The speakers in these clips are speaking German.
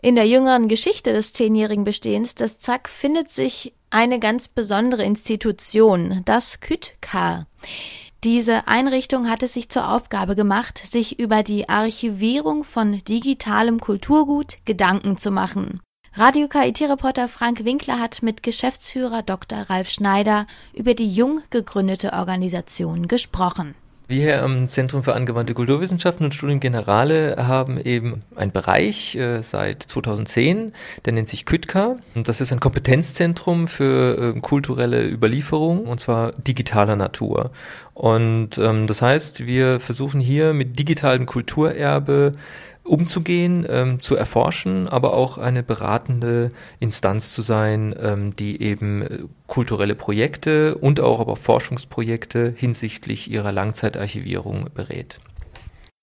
In der jüngeren Geschichte des zehnjährigen Bestehens des ZAK findet sich eine ganz besondere Institution, das KÜTK. Diese Einrichtung hat es sich zur Aufgabe gemacht, sich über die Archivierung von digitalem Kulturgut Gedanken zu machen. Radio KIT-Reporter Frank Winkler hat mit Geschäftsführer Dr. Ralf Schneider über die jung gegründete Organisation gesprochen. Wir hier am Zentrum für angewandte Kulturwissenschaften und Studien Generale haben eben einen Bereich äh, seit 2010, der nennt sich KÜTKA. Und das ist ein Kompetenzzentrum für äh, kulturelle Überlieferung und zwar digitaler Natur. Und ähm, das heißt, wir versuchen hier mit digitalem Kulturerbe umzugehen, ähm, zu erforschen, aber auch eine beratende Instanz zu sein, ähm, die eben äh, kulturelle Projekte und auch aber Forschungsprojekte hinsichtlich ihrer Langzeitarchivierung berät.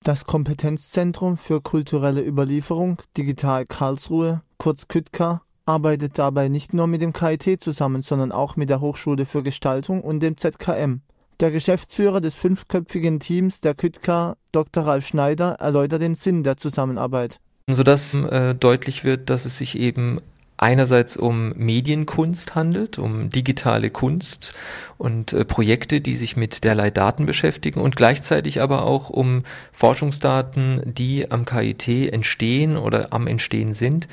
Das Kompetenzzentrum für kulturelle Überlieferung Digital Karlsruhe, kurz KÜTKA, arbeitet dabei nicht nur mit dem KIT zusammen, sondern auch mit der Hochschule für Gestaltung und dem ZKM. Der Geschäftsführer des fünfköpfigen Teams der KÜTKA, Dr. Ralf Schneider, erläutert den Sinn der Zusammenarbeit. Sodass äh, deutlich wird, dass es sich eben einerseits um Medienkunst handelt, um digitale Kunst und äh, Projekte, die sich mit derlei Daten beschäftigen und gleichzeitig aber auch um Forschungsdaten, die am KIT entstehen oder am Entstehen sind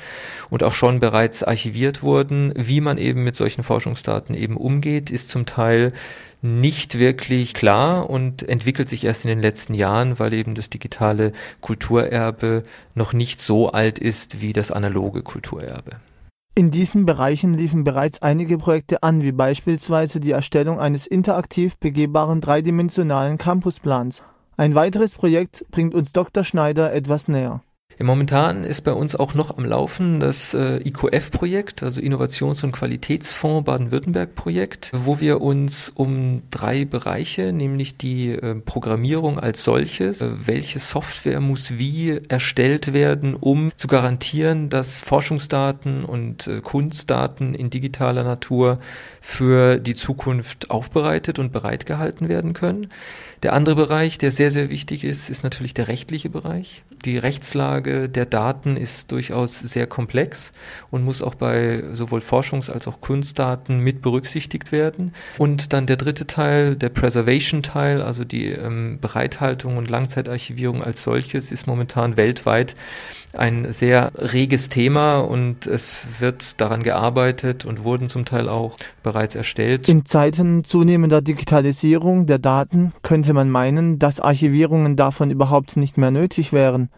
und auch schon bereits archiviert wurden. Wie man eben mit solchen Forschungsdaten eben umgeht, ist zum Teil nicht wirklich klar und entwickelt sich erst in den letzten Jahren, weil eben das digitale Kulturerbe noch nicht so alt ist wie das analoge Kulturerbe. In diesen Bereichen liefen bereits einige Projekte an, wie beispielsweise die Erstellung eines interaktiv begehbaren dreidimensionalen Campusplans. Ein weiteres Projekt bringt uns Dr. Schneider etwas näher. Momentan ist bei uns auch noch am Laufen das äh, IQF-Projekt, also Innovations- und Qualitätsfonds Baden-Württemberg-Projekt, wo wir uns um drei Bereiche, nämlich die äh, Programmierung als solches, äh, welche Software muss wie erstellt werden, um zu garantieren, dass Forschungsdaten und äh, Kunstdaten in digitaler Natur für die Zukunft aufbereitet und bereitgehalten werden können. Der andere Bereich, der sehr, sehr wichtig ist, ist natürlich der rechtliche Bereich. Die Rechtslage der Daten ist durchaus sehr komplex und muss auch bei sowohl Forschungs- als auch Kunstdaten mit berücksichtigt werden. Und dann der dritte Teil, der Preservation-Teil, also die ähm, Bereithaltung und Langzeitarchivierung als solches, ist momentan weltweit ein sehr reges Thema und es wird daran gearbeitet und wurden zum Teil auch bereits erstellt. In Zeiten zunehmender Digitalisierung der Daten könnte man meinen, dass Archivierungen davon überhaupt nicht mehr nötig wären.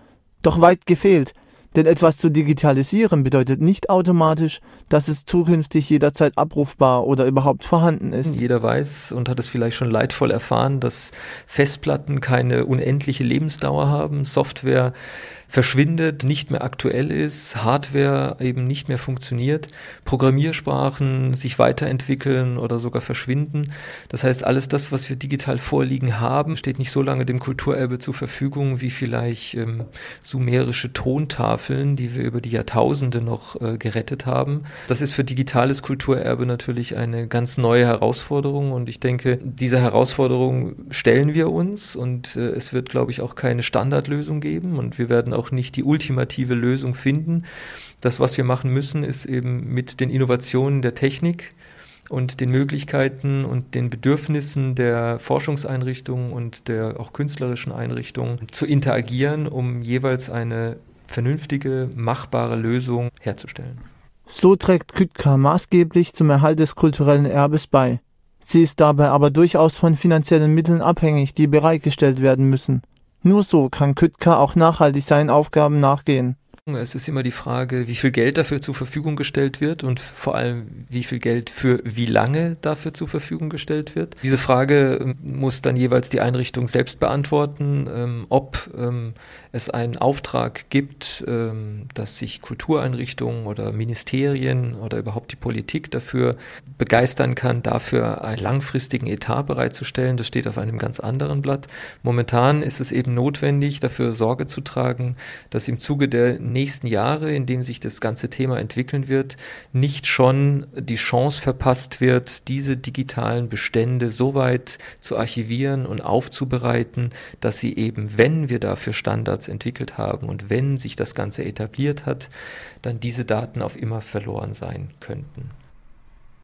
Doch weit gefehlt. Denn etwas zu digitalisieren bedeutet nicht automatisch, dass es zukünftig jederzeit abrufbar oder überhaupt vorhanden ist. Jeder weiß und hat es vielleicht schon leidvoll erfahren, dass Festplatten keine unendliche Lebensdauer haben, Software verschwindet, nicht mehr aktuell ist, Hardware eben nicht mehr funktioniert, Programmiersprachen sich weiterentwickeln oder sogar verschwinden. Das heißt, alles das, was wir digital vorliegen haben, steht nicht so lange dem Kulturerbe zur Verfügung wie vielleicht ähm, sumerische Tontafeln, die wir über die Jahrtausende noch äh, gerettet haben. Das ist für digitales Kulturerbe natürlich eine ganz neue Herausforderung und ich denke, diese Herausforderung stellen wir uns und äh, es wird, glaube ich, auch keine Standardlösung geben und wir werden auch nicht die ultimative Lösung finden. Das, was wir machen müssen, ist eben mit den Innovationen der Technik und den Möglichkeiten und den Bedürfnissen der Forschungseinrichtungen und der auch künstlerischen Einrichtungen zu interagieren, um jeweils eine vernünftige, machbare Lösung herzustellen. So trägt Kütka maßgeblich zum Erhalt des kulturellen Erbes bei. Sie ist dabei aber durchaus von finanziellen Mitteln abhängig, die bereitgestellt werden müssen. Nur so kann Kütka auch nachhaltig seinen Aufgaben nachgehen. Es ist immer die Frage, wie viel Geld dafür zur Verfügung gestellt wird und vor allem, wie viel Geld für wie lange dafür zur Verfügung gestellt wird. Diese Frage ähm, muss dann jeweils die Einrichtung selbst beantworten, ähm, ob ähm, es einen Auftrag gibt, dass sich Kultureinrichtungen oder Ministerien oder überhaupt die Politik dafür begeistern kann, dafür einen langfristigen Etat bereitzustellen. Das steht auf einem ganz anderen Blatt. Momentan ist es eben notwendig, dafür Sorge zu tragen, dass im Zuge der nächsten Jahre, in denen sich das ganze Thema entwickeln wird, nicht schon die Chance verpasst wird, diese digitalen Bestände so weit zu archivieren und aufzubereiten, dass sie eben, wenn wir dafür Standards entwickelt haben und wenn sich das Ganze etabliert hat, dann diese Daten auf immer verloren sein könnten.